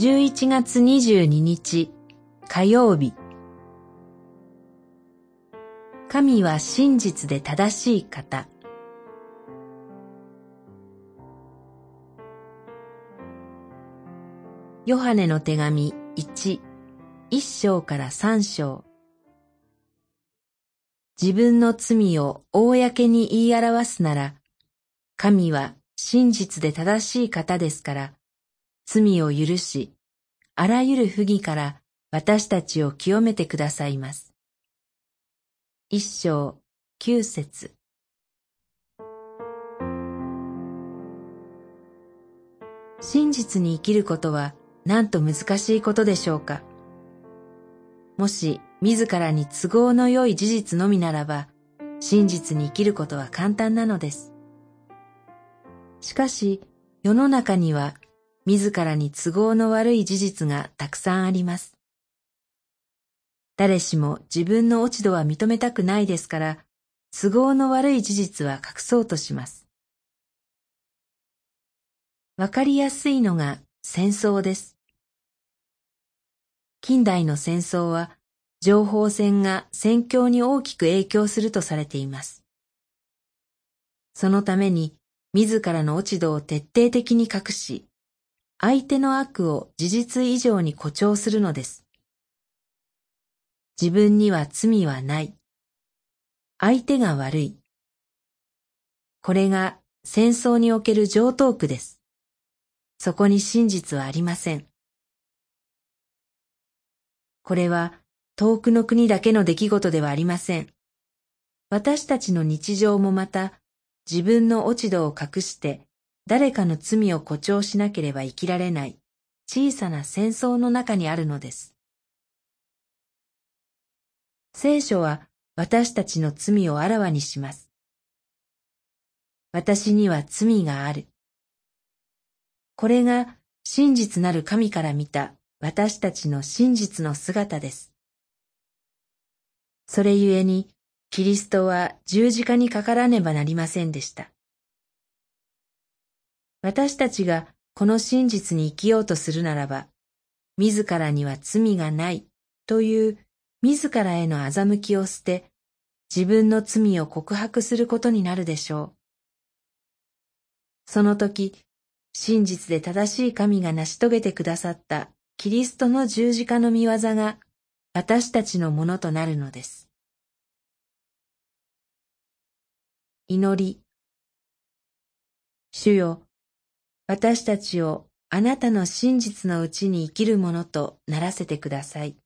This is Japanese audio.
11月22日火曜日。神は真実で正しい方。ヨハネの手紙1、1章から3章。自分の罪を公に言い表すなら、神は真実で正しい方ですから、罪を許し、あらゆる不義から私たちを清めてくださいます。一章九節真実に生きることはなんと難しいことでしょうか？もし自らに都合の良い事実のみならば、真実に生きることは簡単なのです。しかし、世の中には自らに都合の悪い事実がたくさんあります。誰しも自分の落ち度は認めたくないですから、都合の悪い事実は隠そうとします。わかりやすいのが戦争です。近代の戦争は情報戦が戦況に大きく影響するとされています。そのために自らの落ち度を徹底的に隠し、相手の悪を事実以上に誇張するのです。自分には罪はない。相手が悪い。これが戦争における上等句です。そこに真実はありません。これは遠くの国だけの出来事ではありません。私たちの日常もまた自分の落ち度を隠して誰かの罪を誇張しなければ生きられない小さな戦争の中にあるのです。聖書は私たちの罪をあらわにします。私には罪がある。これが真実なる神から見た私たちの真実の姿です。それゆえに、キリストは十字架にかからねばなりませんでした。私たちがこの真実に生きようとするならば、自らには罪がないという自らへの欺きを捨て、自分の罪を告白することになるでしょう。その時、真実で正しい神が成し遂げてくださったキリストの十字架の見業が私たちのものとなるのです。祈り主よ、私たちをあなたの真実のうちに生きるものとならせてください。